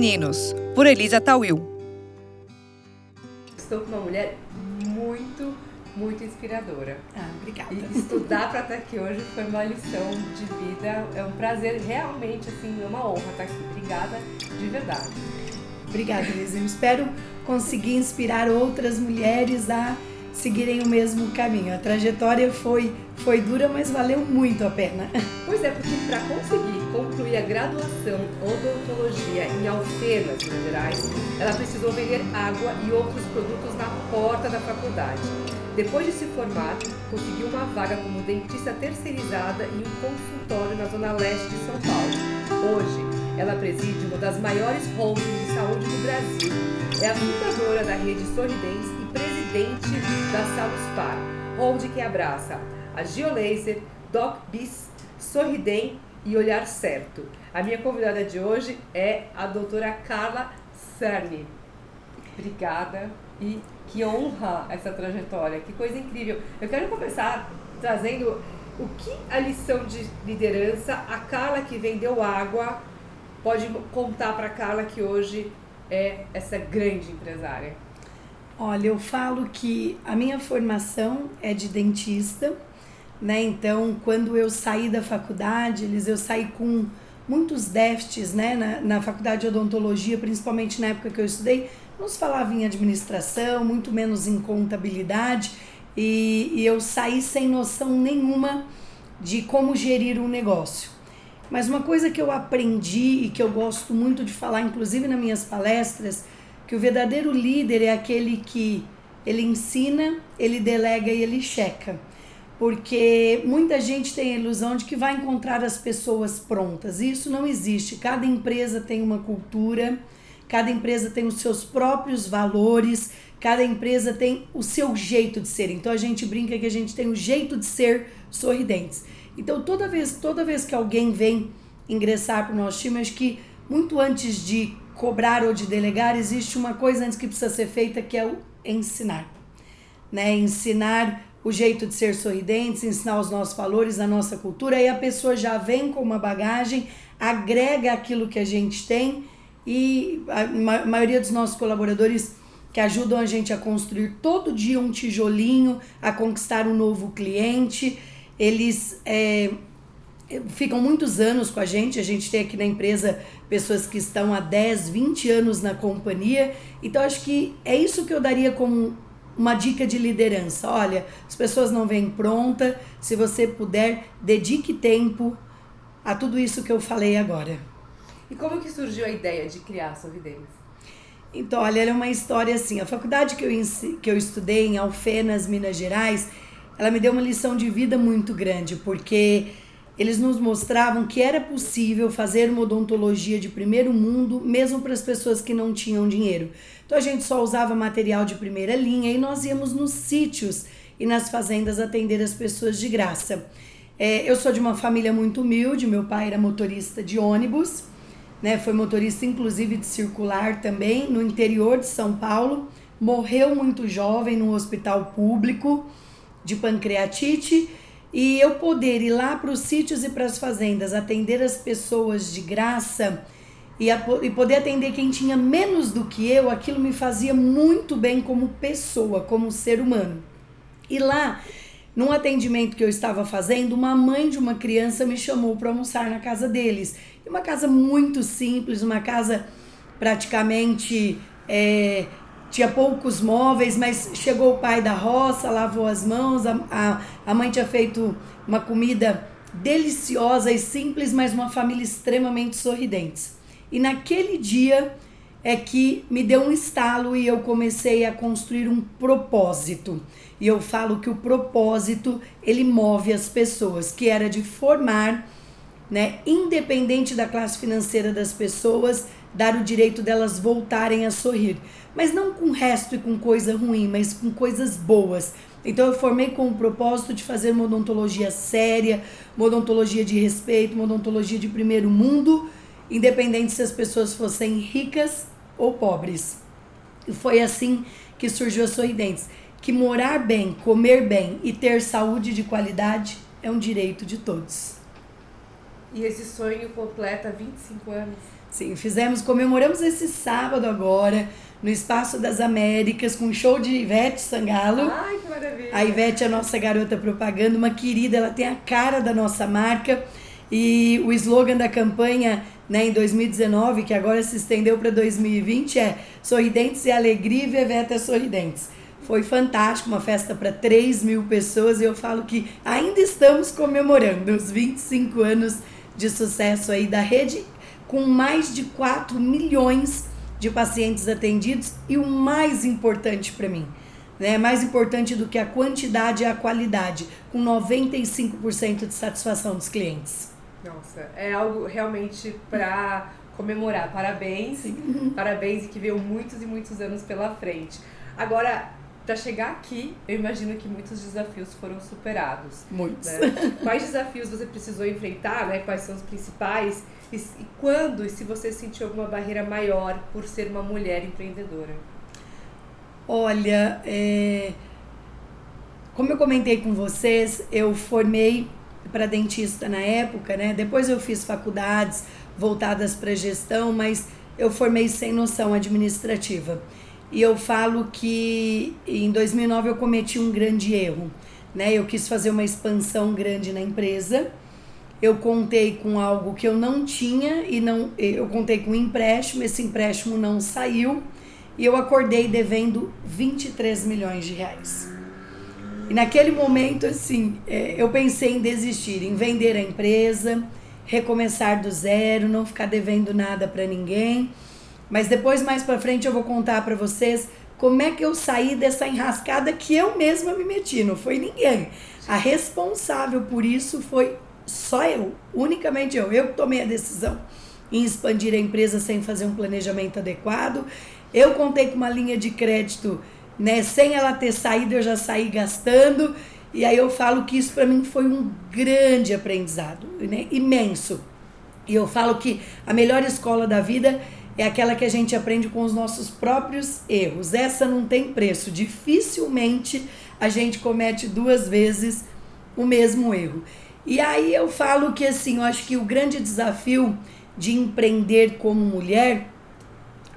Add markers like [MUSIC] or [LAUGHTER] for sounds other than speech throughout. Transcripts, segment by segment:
Femininos, por Elisa Tawil. Estou com uma mulher muito, muito inspiradora. Ah, obrigada. E estudar para estar aqui hoje foi uma lição de vida. É um prazer, realmente, assim, é uma honra estar aqui. Obrigada de verdade. Obrigada, Elisa. Eu espero conseguir inspirar outras mulheres a seguirem o mesmo caminho. A trajetória foi, foi dura, mas valeu muito a pena. Pois é, porque para conseguir concluir a graduação odontologia em Alfenas, Minas Gerais, ela precisou vender água e outros produtos na porta da faculdade. Depois de se formar, conseguiu uma vaga como dentista terceirizada em um consultório na zona leste de São Paulo. Hoje, ela preside uma das maiores holdings de saúde do Brasil. É a fundadora da rede Sorridentes presidente da Saluspar, holding que abraça a Geolaser, Doc Bis, Sorridem e Olhar Certo. A minha convidada de hoje é a doutora Carla Cerny. Obrigada e que honra essa trajetória, que coisa incrível. Eu quero começar trazendo o que a lição de liderança, a Carla que vendeu água, pode contar para a Carla que hoje é essa grande empresária. Olha, eu falo que a minha formação é de dentista, né? Então, quando eu saí da faculdade, eles eu saí com muitos déficits, né? Na, na faculdade de odontologia, principalmente na época que eu estudei, não se falava em administração, muito menos em contabilidade, e, e eu saí sem noção nenhuma de como gerir um negócio. Mas uma coisa que eu aprendi e que eu gosto muito de falar, inclusive nas minhas palestras, que o verdadeiro líder é aquele que ele ensina, ele delega e ele checa. Porque muita gente tem a ilusão de que vai encontrar as pessoas prontas. E isso não existe. Cada empresa tem uma cultura, cada empresa tem os seus próprios valores, cada empresa tem o seu jeito de ser. Então a gente brinca que a gente tem o jeito de ser sorridentes. Então toda vez, toda vez que alguém vem ingressar para o nosso time, acho que muito antes de cobrar ou de delegar, existe uma coisa antes que precisa ser feita que é o ensinar. Né? Ensinar o jeito de ser sorridentes, ensinar os nossos valores, a nossa cultura, aí a pessoa já vem com uma bagagem, agrega aquilo que a gente tem e a maioria dos nossos colaboradores que ajudam a gente a construir todo dia um tijolinho, a conquistar um novo cliente, eles é, ficam muitos anos com a gente. A gente tem aqui na empresa pessoas que estão há 10, 20 anos na companhia. Então, acho que é isso que eu daria como uma dica de liderança. Olha, as pessoas não vêm pronta. Se você puder, dedique tempo a tudo isso que eu falei agora. E como que surgiu a ideia de criar a Sorridentes? Então, olha, é uma história assim. A faculdade que eu, que eu estudei em Alfenas, Minas Gerais, ela me deu uma lição de vida muito grande, porque eles nos mostravam que era possível fazer uma odontologia de primeiro mundo, mesmo para as pessoas que não tinham dinheiro. Então a gente só usava material de primeira linha e nós íamos nos sítios e nas fazendas atender as pessoas de graça. É, eu sou de uma família muito humilde, meu pai era motorista de ônibus, né, foi motorista inclusive de circular também, no interior de São Paulo, morreu muito jovem no hospital público de pancreatite e eu poder ir lá para os sítios e para as fazendas, atender as pessoas de graça e, a, e poder atender quem tinha menos do que eu, aquilo me fazia muito bem como pessoa, como ser humano. E lá, num atendimento que eu estava fazendo, uma mãe de uma criança me chamou para almoçar na casa deles. Uma casa muito simples, uma casa praticamente é, tinha poucos móveis, mas chegou o pai da roça, lavou as mãos, a, a, a mãe tinha feito uma comida deliciosa e simples, mas uma família extremamente sorridente. E naquele dia é que me deu um estalo e eu comecei a construir um propósito. E eu falo que o propósito, ele move as pessoas, que era de formar, né, independente da classe financeira das pessoas, dar o direito delas voltarem a sorrir mas não com resto e com coisa ruim, mas com coisas boas. Então eu formei com o propósito de fazer uma odontologia séria, uma odontologia de respeito, uma odontologia de primeiro mundo, independente se as pessoas fossem ricas ou pobres. E foi assim que surgiu a Sorridentes, que morar bem, comer bem e ter saúde de qualidade é um direito de todos. E esse sonho completa 25 anos. Sim, fizemos, comemoramos esse sábado agora, no Espaço das Américas, com um show de Ivete Sangalo. Ai, que maravilha! A Ivete é a nossa garota propaganda, uma querida, ela tem a cara da nossa marca. E o slogan da campanha né, em 2019, que agora se estendeu para 2020, é Sorridentes e Alegria e Veveta Sorridentes. Foi fantástico, uma festa para 3 mil pessoas e eu falo que ainda estamos comemorando os 25 anos de sucesso aí da rede, com mais de 4 milhões de pacientes atendidos e o mais importante para mim, né, mais importante do que a quantidade é a qualidade, com 95% de satisfação dos clientes. Nossa, é algo realmente para comemorar. Parabéns, Sim. [LAUGHS] parabéns e que veio muitos e muitos anos pela frente. Agora, para chegar aqui, eu imagino que muitos desafios foram superados. Muitos. Né? Quais desafios você precisou enfrentar, né? Quais são os principais? E, e quando e se você sentiu alguma barreira maior por ser uma mulher empreendedora? Olha, é... como eu comentei com vocês, eu formei para dentista na época, né? Depois eu fiz faculdades voltadas para gestão, mas eu formei sem noção administrativa. E eu falo que em 2009 eu cometi um grande erro, né? Eu quis fazer uma expansão grande na empresa. Eu contei com algo que eu não tinha e não eu contei com um empréstimo, esse empréstimo não saiu e eu acordei devendo 23 milhões de reais. E naquele momento, assim, é, eu pensei em desistir, em vender a empresa, recomeçar do zero, não ficar devendo nada para ninguém. Mas depois, mais para frente, eu vou contar para vocês como é que eu saí dessa enrascada que eu mesma me meti, não foi ninguém. A responsável por isso foi só eu, unicamente eu. Eu tomei a decisão em expandir a empresa sem fazer um planejamento adequado. Eu contei com uma linha de crédito né? Sem ela ter saído, eu já saí gastando. E aí eu falo que isso para mim foi um grande aprendizado, né? Imenso. E eu falo que a melhor escola da vida é aquela que a gente aprende com os nossos próprios erros. Essa não tem preço. Dificilmente a gente comete duas vezes o mesmo erro. E aí eu falo que assim, eu acho que o grande desafio de empreender como mulher,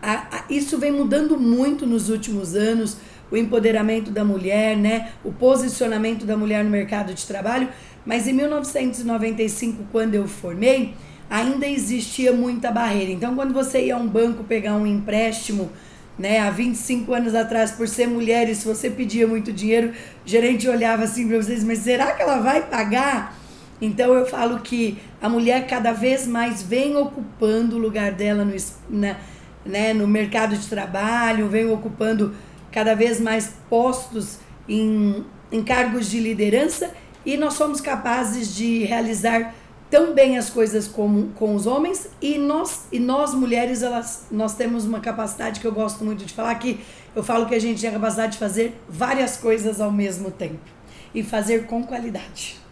a, a, isso vem mudando muito nos últimos anos o empoderamento da mulher, né? O posicionamento da mulher no mercado de trabalho. Mas em 1995, quando eu formei, ainda existia muita barreira. Então, quando você ia a um banco pegar um empréstimo, né, há 25 anos atrás, por ser mulher, e se você pedia muito dinheiro, o gerente olhava assim para vocês, mas será que ela vai pagar? Então eu falo que a mulher cada vez mais vem ocupando o lugar dela no, na, né, no mercado de trabalho, vem ocupando cada vez mais postos em, em cargos de liderança e nós somos capazes de realizar tão bem as coisas como com os homens e nós e nós mulheres elas nós temos uma capacidade que eu gosto muito de falar que eu falo que a gente tem a capacidade de fazer várias coisas ao mesmo tempo e fazer com qualidade.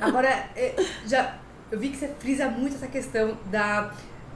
Agora é, já eu vi que você frisa muito essa questão da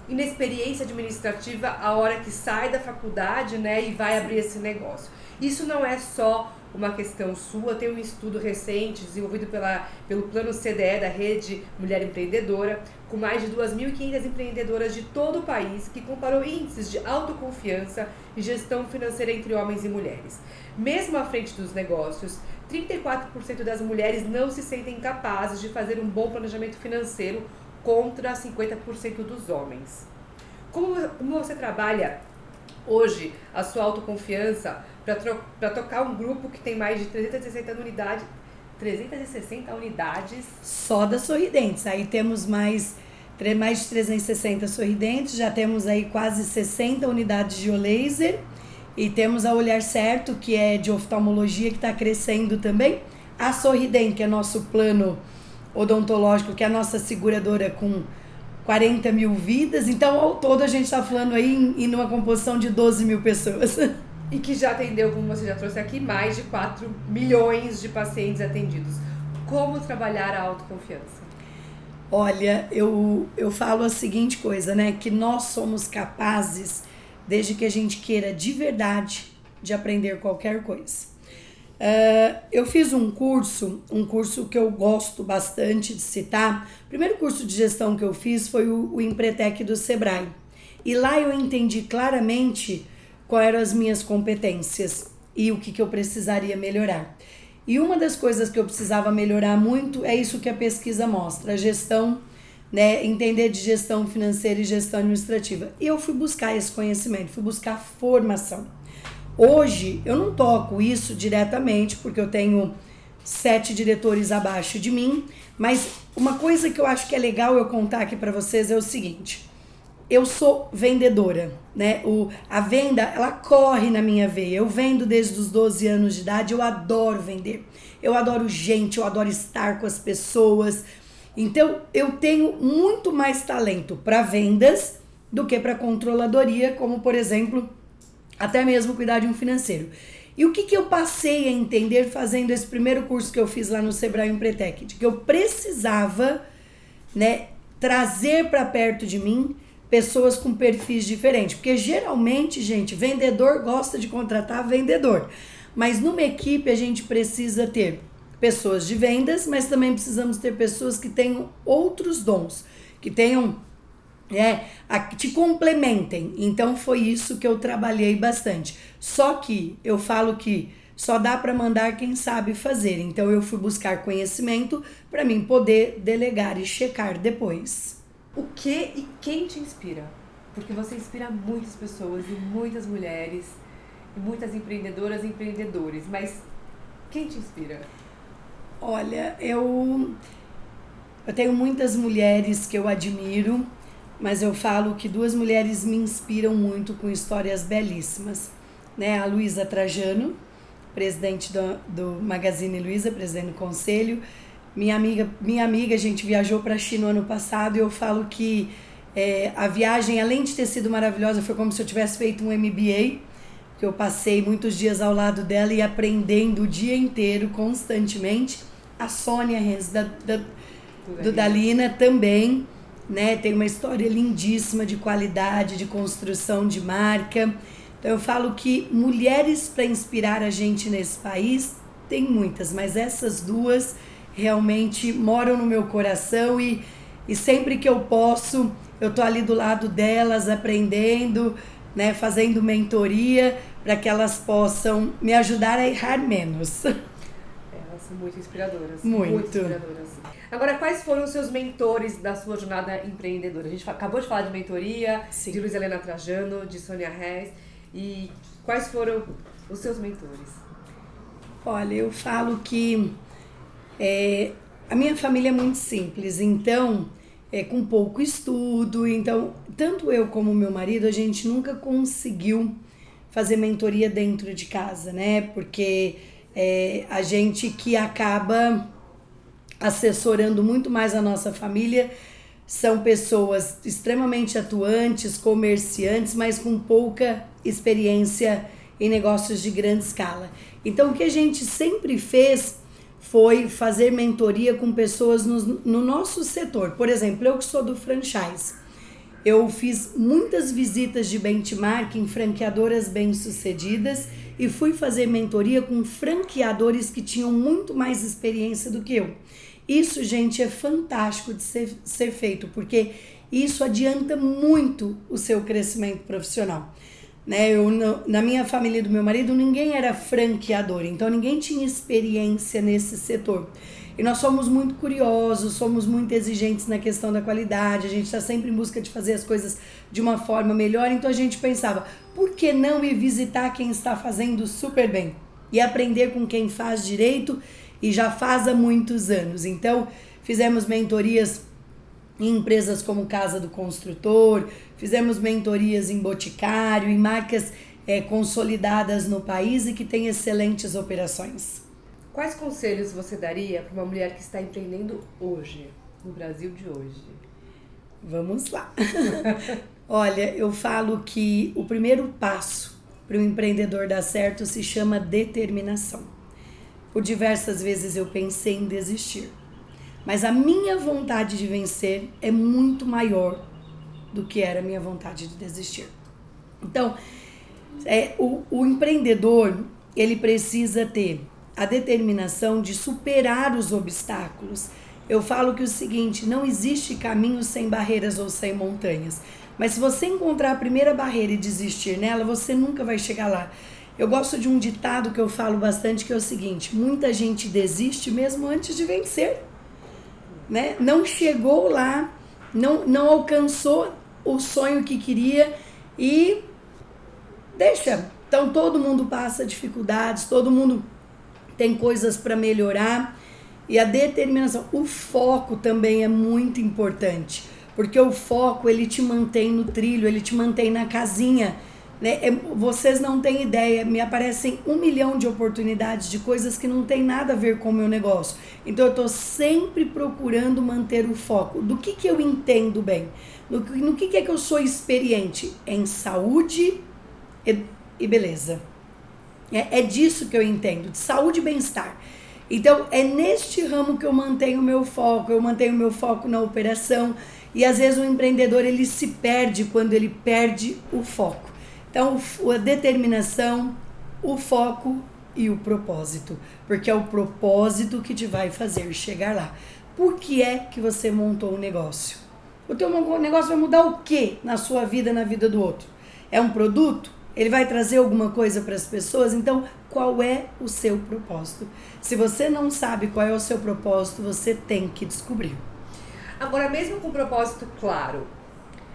inexperiência administrativa a hora que sai da faculdade, né, e vai abrir esse negócio. Isso não é só uma questão sua, tem um estudo recente desenvolvido pela, pelo Plano CDE da Rede Mulher Empreendedora, com mais de 2.500 empreendedoras de todo o país, que comparou índices de autoconfiança e gestão financeira entre homens e mulheres. Mesmo à frente dos negócios, 34% das mulheres não se sentem capazes de fazer um bom planejamento financeiro contra 50% dos homens. Como, como você trabalha hoje a sua autoconfiança para tocar um grupo que tem mais de 360 unidades 360 unidades. Só das sorridentes. Aí temos mais, mais de 360 sorridentes, já temos aí quase 60 unidades de laser. E temos a Olhar Certo, que é de oftalmologia, que está crescendo também. A Sorridente, que é nosso plano odontológico, que é a nossa seguradora com 40 mil vidas. Então, ao todo, a gente está falando aí em, em uma composição de 12 mil pessoas. [LAUGHS] E que já atendeu, como você já trouxe aqui, mais de 4 milhões de pacientes atendidos. Como trabalhar a autoconfiança? Olha, eu, eu falo a seguinte coisa, né? Que nós somos capazes, desde que a gente queira de verdade, de aprender qualquer coisa. Uh, eu fiz um curso, um curso que eu gosto bastante de citar. O primeiro curso de gestão que eu fiz foi o, o Empretec do Sebrae. E lá eu entendi claramente quais eram as minhas competências e o que, que eu precisaria melhorar. E uma das coisas que eu precisava melhorar muito é isso que a pesquisa mostra, a gestão, né, entender de gestão financeira e gestão administrativa. Eu fui buscar esse conhecimento, fui buscar formação. Hoje eu não toco isso diretamente, porque eu tenho sete diretores abaixo de mim, mas uma coisa que eu acho que é legal eu contar aqui para vocês é o seguinte: eu sou vendedora, né? O, a venda, ela corre na minha veia. Eu vendo desde os 12 anos de idade, eu adoro vender. Eu adoro gente, eu adoro estar com as pessoas. Então, eu tenho muito mais talento para vendas do que para controladoria, como por exemplo, até mesmo cuidar de um financeiro. E o que, que eu passei a entender fazendo esse primeiro curso que eu fiz lá no Sebrae Empretec? De que eu precisava né, trazer para perto de mim pessoas com perfis diferentes. Porque geralmente, gente, vendedor gosta de contratar vendedor. Mas numa equipe a gente precisa ter pessoas de vendas, mas também precisamos ter pessoas que tenham outros dons, que tenham é, a, te complementem. Então foi isso que eu trabalhei bastante. Só que eu falo que só dá para mandar quem sabe fazer. Então eu fui buscar conhecimento para mim poder delegar e checar depois. O que e quem te inspira? Porque você inspira muitas pessoas e muitas mulheres e muitas empreendedoras e empreendedores, mas quem te inspira? Olha, eu eu tenho muitas mulheres que eu admiro mas eu falo que duas mulheres me inspiram muito com histórias belíssimas. Né? A Luísa Trajano, presidente do, do Magazine Luiza, presidente do conselho. Minha amiga, minha amiga, a gente viajou para a China no ano passado e eu falo que é, a viagem, além de ter sido maravilhosa, foi como se eu tivesse feito um MBA, que eu passei muitos dias ao lado dela e aprendendo o dia inteiro, constantemente. A Sônia Renz, da, da, do Dalina, também né? Tem uma história lindíssima de qualidade, de construção de marca. Então eu falo que mulheres para inspirar a gente nesse país tem muitas, mas essas duas realmente moram no meu coração e, e sempre que eu posso, eu tô ali do lado delas aprendendo, né, fazendo mentoria para que elas possam me ajudar a errar menos. [LAUGHS] Muito inspiradoras. Muito. muito inspiradoras. Agora, quais foram os seus mentores da sua jornada empreendedora? A gente acabou de falar de mentoria, Sim. de Luiz Helena Trajano, de Sônia Reis. E quais foram os seus mentores? Olha, eu falo que é, a minha família é muito simples, então, é, com pouco estudo, então, tanto eu como meu marido, a gente nunca conseguiu fazer mentoria dentro de casa, né? Porque é, a gente que acaba assessorando muito mais a nossa família são pessoas extremamente atuantes, comerciantes, mas com pouca experiência em negócios de grande escala. Então, o que a gente sempre fez foi fazer mentoria com pessoas no, no nosso setor. Por exemplo, eu que sou do franchise, eu fiz muitas visitas de benchmark em franqueadoras bem-sucedidas e fui fazer mentoria com franqueadores que tinham muito mais experiência do que eu. Isso, gente, é fantástico de ser, ser feito, porque isso adianta muito o seu crescimento profissional. Né? Eu, na minha família do meu marido, ninguém era franqueador, então ninguém tinha experiência nesse setor. E nós somos muito curiosos, somos muito exigentes na questão da qualidade, a gente está sempre em busca de fazer as coisas de uma forma melhor, então a gente pensava, por que não ir visitar quem está fazendo super bem? E aprender com quem faz direito e já faz há muitos anos. Então, fizemos mentorias em empresas como Casa do Construtor, fizemos mentorias em Boticário, em marcas é, consolidadas no país e que têm excelentes operações. Quais conselhos você daria para uma mulher que está empreendendo hoje, no Brasil de hoje? Vamos lá. [LAUGHS] Olha, eu falo que o primeiro passo para o empreendedor dar certo se chama determinação. Por diversas vezes eu pensei em desistir. Mas a minha vontade de vencer é muito maior do que era a minha vontade de desistir. Então, é, o, o empreendedor, ele precisa ter a determinação de superar os obstáculos. Eu falo que o seguinte, não existe caminho sem barreiras ou sem montanhas. Mas se você encontrar a primeira barreira e desistir nela, você nunca vai chegar lá. Eu gosto de um ditado que eu falo bastante que é o seguinte: muita gente desiste mesmo antes de vencer. Né? Não chegou lá, não, não alcançou o sonho que queria e deixa. Então todo mundo passa dificuldades, todo mundo tem coisas para melhorar e a determinação, o foco também é muito importante, porque o foco ele te mantém no trilho, ele te mantém na casinha. Né? É, vocês não têm ideia, me aparecem um milhão de oportunidades de coisas que não tem nada a ver com o meu negócio. Então eu estou sempre procurando manter o foco. Do que, que eu entendo bem? No, no que, que é que eu sou experiente? Em saúde e, e beleza. É, é disso que eu entendo, de saúde e bem-estar. Então, é neste ramo que eu mantenho o meu foco, eu mantenho o meu foco na operação. E às vezes o empreendedor ele se perde quando ele perde o foco. Então, a determinação, o foco e o propósito, porque é o propósito que te vai fazer chegar lá. Por que é que você montou um negócio? O teu negócio vai mudar o que na sua vida, na vida do outro? É um produto? Ele vai trazer alguma coisa para as pessoas? Então, qual é o seu propósito? Se você não sabe qual é o seu propósito, você tem que descobrir. Agora, mesmo com um propósito claro,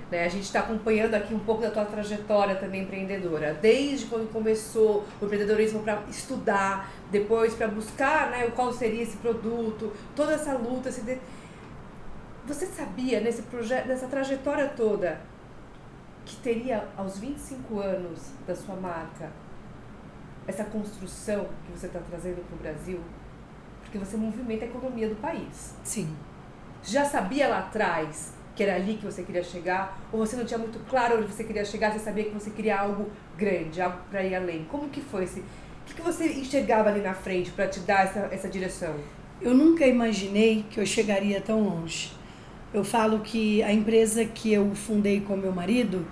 né, a gente está acompanhando aqui um pouco da tua trajetória também empreendedora, desde quando começou o empreendedorismo para estudar, depois para buscar né, qual seria esse produto, toda essa luta. Esse de... Você sabia nesse projeto, nessa trajetória toda, que teria aos 25 anos da sua marca essa construção que você está trazendo para o Brasil? Porque você movimenta a economia do país. Sim. Já sabia lá atrás que era ali que você queria chegar? Ou você não tinha muito claro onde você queria chegar? Você sabia que você queria algo grande, algo para ir além? Como que foi esse... O que, que você enxergava ali na frente para te dar essa, essa direção? Eu nunca imaginei que eu chegaria tão longe. Eu falo que a empresa que eu fundei com meu marido,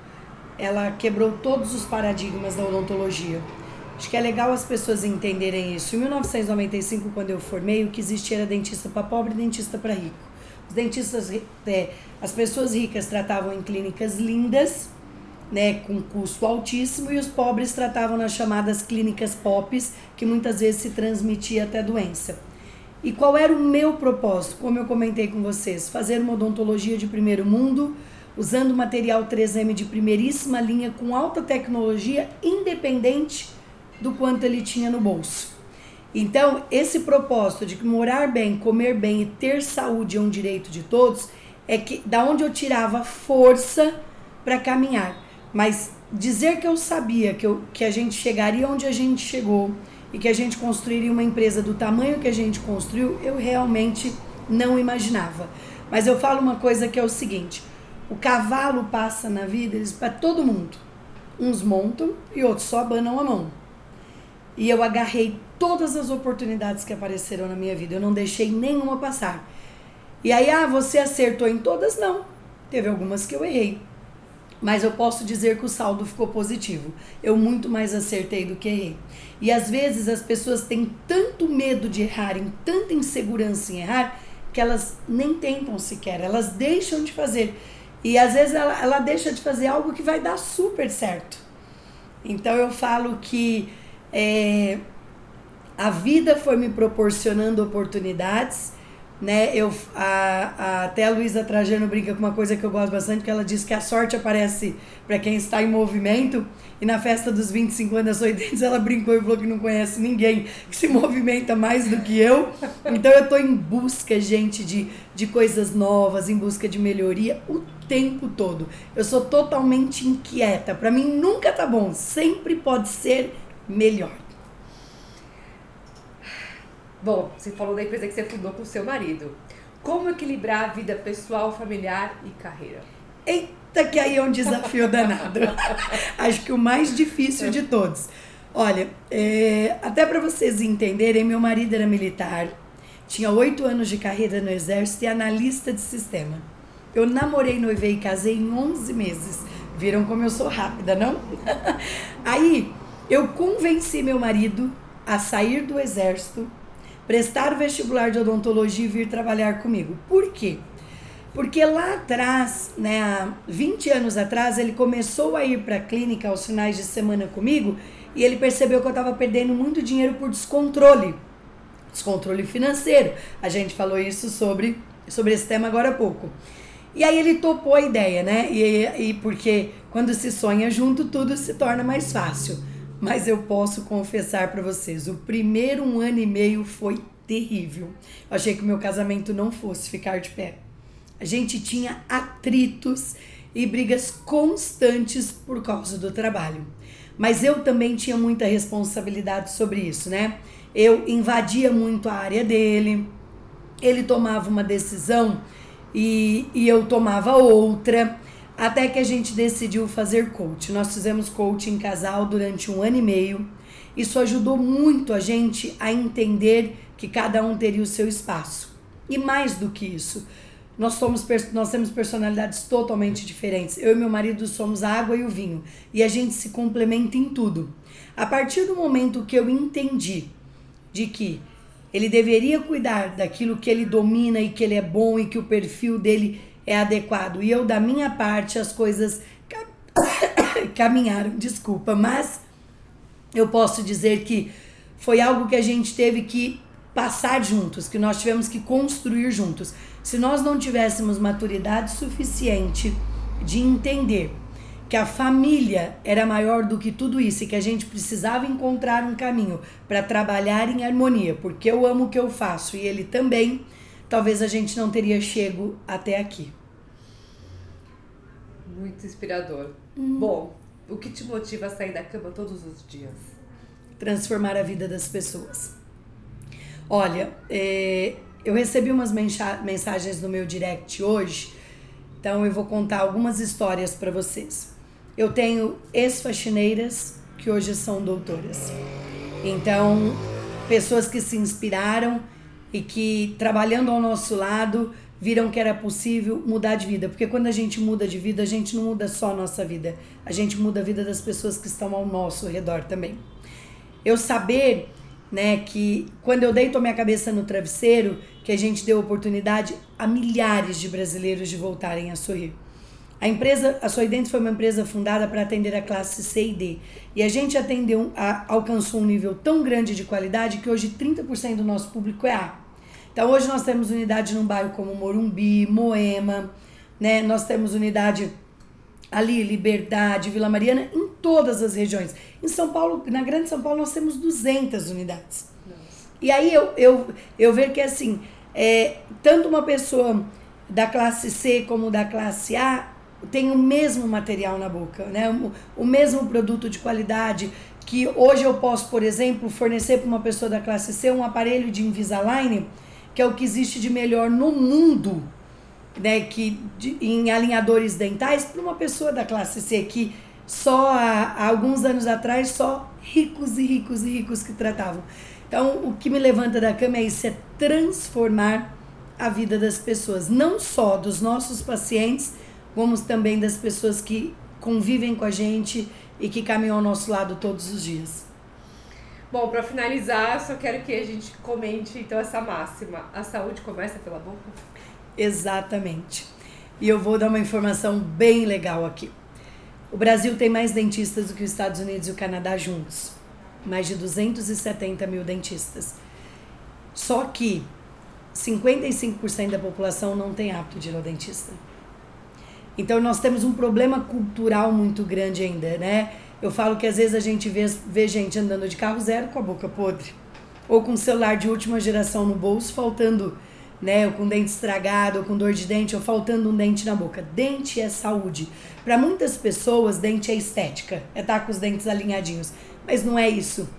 ela quebrou todos os paradigmas da odontologia. Acho que é legal as pessoas entenderem isso. Em 1995, quando eu formei, o que existia era dentista para pobre e dentista para rico. Os dentistas, é, as pessoas ricas tratavam em clínicas lindas, né, com custo altíssimo, e os pobres tratavam nas chamadas clínicas POPs, que muitas vezes se transmitia até doença. E qual era o meu propósito? Como eu comentei com vocês, fazer uma odontologia de primeiro mundo, usando material 3M de primeiríssima linha com alta tecnologia, independente do quanto ele tinha no bolso. Então, esse propósito de que morar bem, comer bem e ter saúde é um direito de todos, é que da onde eu tirava força para caminhar. Mas dizer que eu sabia que, eu, que a gente chegaria onde a gente chegou e que a gente construiria uma empresa do tamanho que a gente construiu, eu realmente não imaginava. Mas eu falo uma coisa que é o seguinte: o cavalo passa na vida para todo mundo. Uns montam e outros só abanam a mão. E eu agarrei todas as oportunidades que apareceram na minha vida. Eu não deixei nenhuma passar. E aí, ah, você acertou em todas? Não. Teve algumas que eu errei. Mas eu posso dizer que o saldo ficou positivo. Eu muito mais acertei do que errei. E às vezes as pessoas têm tanto medo de errar, tanta insegurança em errar, que elas nem tentam sequer, elas deixam de fazer. E às vezes ela, ela deixa de fazer algo que vai dar super certo. Então eu falo que é, a vida foi me proporcionando oportunidades, né? Eu, a, a, até a Luísa Trajano brinca com uma coisa que eu gosto bastante, que ela diz que a sorte aparece para quem está em movimento. E na festa dos 25 anos das 80 ela brincou e falou que não conhece ninguém que se movimenta mais do que eu. Então eu estou em busca, gente, de, de coisas novas, em busca de melhoria o tempo todo. Eu sou totalmente inquieta. Para mim nunca tá bom, sempre pode ser melhor. Bom, você falou da empresa que você fundou com o seu marido. Como equilibrar a vida pessoal, familiar e carreira? Eita, que aí é um desafio danado. [LAUGHS] Acho que o mais difícil de todos. Olha, é, até para vocês entenderem, meu marido era militar, tinha oito anos de carreira no exército e analista de sistema. Eu namorei, noivei e casei em 11 meses. Viram como eu sou rápida, não? [LAUGHS] Aí, eu convenci meu marido a sair do exército, prestar o vestibular de odontologia e vir trabalhar comigo. Por quê? Porque lá atrás, né, há 20 anos atrás, ele começou a ir para a clínica aos finais de semana comigo e ele percebeu que eu estava perdendo muito dinheiro por descontrole. Descontrole financeiro. A gente falou isso sobre, sobre esse tema agora há pouco. E aí ele topou a ideia, né? E, e porque quando se sonha junto, tudo se torna mais fácil. Mas eu posso confessar para vocês, o primeiro um ano e meio foi terrível. Eu achei que o meu casamento não fosse ficar de pé. A gente tinha atritos e brigas constantes por causa do trabalho. Mas eu também tinha muita responsabilidade sobre isso, né? Eu invadia muito a área dele, ele tomava uma decisão e, e eu tomava outra, até que a gente decidiu fazer coach. Nós fizemos coach em casal durante um ano e meio. Isso ajudou muito a gente a entender que cada um teria o seu espaço. E mais do que isso, nós, somos, nós temos personalidades totalmente diferentes. Eu e meu marido somos a água e o vinho. E a gente se complementa em tudo. A partir do momento que eu entendi de que ele deveria cuidar daquilo que ele domina e que ele é bom e que o perfil dele é adequado. E eu, da minha parte, as coisas [COUGHS] caminharam, desculpa, mas eu posso dizer que foi algo que a gente teve que passar juntos, que nós tivemos que construir juntos. Se nós não tivéssemos maturidade suficiente de entender que a família era maior do que tudo isso e que a gente precisava encontrar um caminho para trabalhar em harmonia, porque eu amo o que eu faço e ele também, talvez a gente não teria chego até aqui. Muito inspirador. Hum. Bom, o que te motiva a sair da cama todos os dias? Transformar a vida das pessoas. Olha, é, eu recebi umas mensagens no meu direct hoje, então eu vou contar algumas histórias para vocês. Eu tenho ex-faxineiras que hoje são doutoras. Então, pessoas que se inspiraram e que trabalhando ao nosso lado viram que era possível mudar de vida, porque quando a gente muda de vida, a gente não muda só a nossa vida, a gente muda a vida das pessoas que estão ao nosso redor também. Eu saber né? Que quando eu deito a minha cabeça no travesseiro, que a gente deu oportunidade a milhares de brasileiros de voltarem a sorrir. A empresa, a Sorridentes foi uma empresa fundada para atender a classe C e D. E a gente atendeu, a, alcançou um nível tão grande de qualidade que hoje 30% do nosso público é A. Então hoje nós temos unidade num bairro como Morumbi, Moema, né? Nós temos unidade ali, Liberdade, Vila Mariana, em todas as regiões. Em São Paulo, na Grande São Paulo, nós temos 200 unidades. Nossa. E aí eu, eu, eu vejo que assim, é, tanto uma pessoa da classe C como da classe A tem o mesmo material na boca, né? o, o mesmo produto de qualidade, que hoje eu posso, por exemplo, fornecer para uma pessoa da classe C um aparelho de Invisalign, que é o que existe de melhor no mundo, né, que de, em alinhadores dentais, para uma pessoa da classe C que só há, há, alguns anos atrás só ricos e ricos e ricos que tratavam. Então, o que me levanta da cama é isso, é transformar a vida das pessoas, não só dos nossos pacientes, como também das pessoas que convivem com a gente e que caminham ao nosso lado todos os dias. Bom, para finalizar, só quero que a gente comente então essa máxima: a saúde começa pela boca. Exatamente. E eu vou dar uma informação bem legal aqui. O Brasil tem mais dentistas do que os Estados Unidos e o Canadá juntos. Mais de 270 mil dentistas. Só que 55% da população não tem hábito de ir ao dentista. Então nós temos um problema cultural muito grande ainda, né? Eu falo que às vezes a gente vê, vê gente andando de carro zero com a boca podre. Ou com celular de última geração no bolso, faltando né? Ou com dente estragado, ou com dor de dente, ou faltando um dente na boca. Dente é saúde. Para muitas pessoas, dente é estética, é estar tá com os dentes alinhadinhos. Mas não é isso.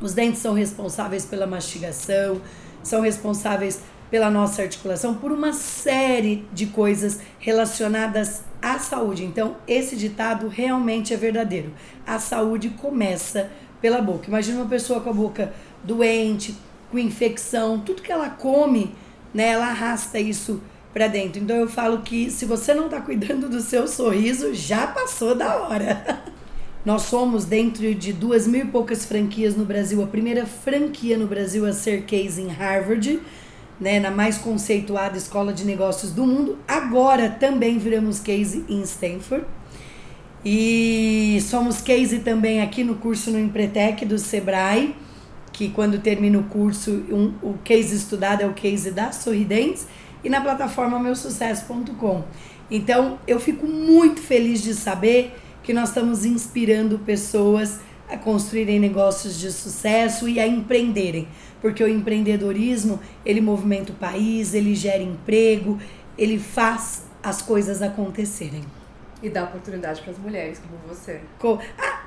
Os dentes são responsáveis pela mastigação, são responsáveis pela nossa articulação, por uma série de coisas relacionadas à saúde. Então, esse ditado realmente é verdadeiro. A saúde começa pela boca. Imagina uma pessoa com a boca doente, com infecção, tudo que ela come né? Ela arrasta isso para dentro. Então eu falo que se você não está cuidando do seu sorriso, já passou da hora. [LAUGHS] Nós somos, dentro de duas mil e poucas franquias no Brasil, a primeira franquia no Brasil a ser case em Harvard, né, na mais conceituada escola de negócios do mundo. Agora também viramos case em Stanford. E somos case também aqui no curso no Empretec do Sebrae, que quando termina o curso, um, o case estudado é o case da Sorridentes, e na plataforma meusucesso.com. Então, eu fico muito feliz de saber que nós estamos inspirando pessoas a construírem negócios de sucesso e a empreenderem, porque o empreendedorismo, ele movimenta o país, ele gera emprego, ele faz as coisas acontecerem. E dá oportunidade para as mulheres como você. Co ah,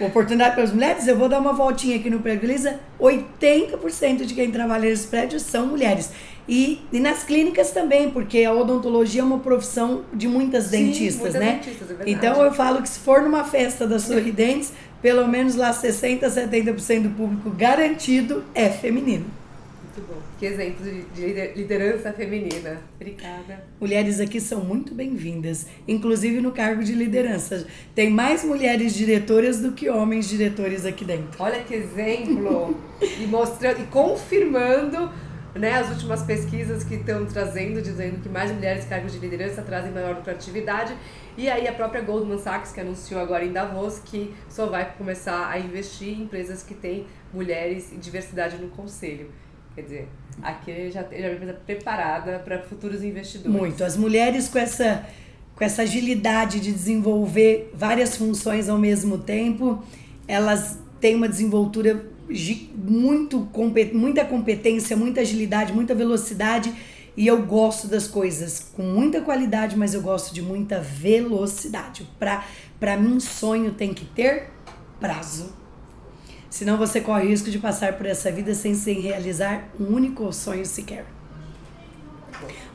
oportunidade para as mulheres, eu vou dar uma voltinha aqui no prédio Elisa, 80% de quem trabalha nesse prédio são mulheres. E, e nas clínicas também, porque a odontologia é uma profissão de muitas Sim, dentistas, muitas né? Dentistas, é então eu falo que se for numa festa das sorridentes, pelo menos lá 60, 70% do público garantido é feminino. Muito bom. Que exemplo de liderança feminina. Obrigada. Mulheres aqui são muito bem-vindas, inclusive no cargo de liderança. Tem mais mulheres diretoras do que homens diretores aqui dentro. Olha que exemplo! e mostrando e confirmando né, as últimas pesquisas que estão trazendo, dizendo que mais mulheres cargos de liderança trazem maior lucratividade. E aí a própria Goldman Sachs, que anunciou agora em Davos, que só vai começar a investir em empresas que têm mulheres e diversidade no conselho. Quer dizer, aqui já, já uma empresa preparada para futuros investidores. Muito. As mulheres com essa, com essa agilidade de desenvolver várias funções ao mesmo tempo, elas têm uma desenvoltura muito muita competência, muita agilidade, muita velocidade e eu gosto das coisas com muita qualidade, mas eu gosto de muita velocidade. Para para mim sonho tem que ter prazo. Senão você corre o risco de passar por essa vida sem, sem realizar um único sonho sequer.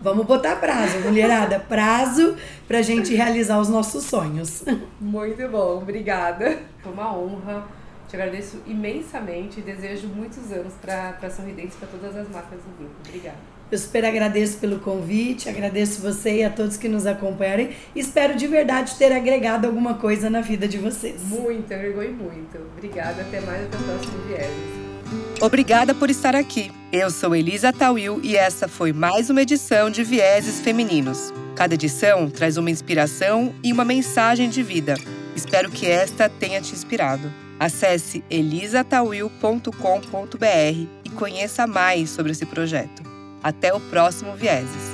Vamos botar prazo, mulherada. [LAUGHS] Prazo pra gente realizar os nossos sonhos. Muito bom, obrigada. Foi uma honra te agradeço imensamente e desejo muitos anos para Sorridentes para todas as marcas do grupo. Obrigada. Eu super agradeço pelo convite, agradeço você e a todos que nos acompanharem. Espero de verdade ter agregado alguma coisa na vida de vocês. Muito, agregou e muito. Obrigada, até mais, até o próximo Vieses. Obrigada por estar aqui. Eu sou Elisa Tawil e essa foi mais uma edição de Vieses Femininos. Cada edição traz uma inspiração e uma mensagem de vida. Espero que esta tenha te inspirado. Acesse elisatawil.com.br e conheça mais sobre esse projeto. Até o próximo Vieses.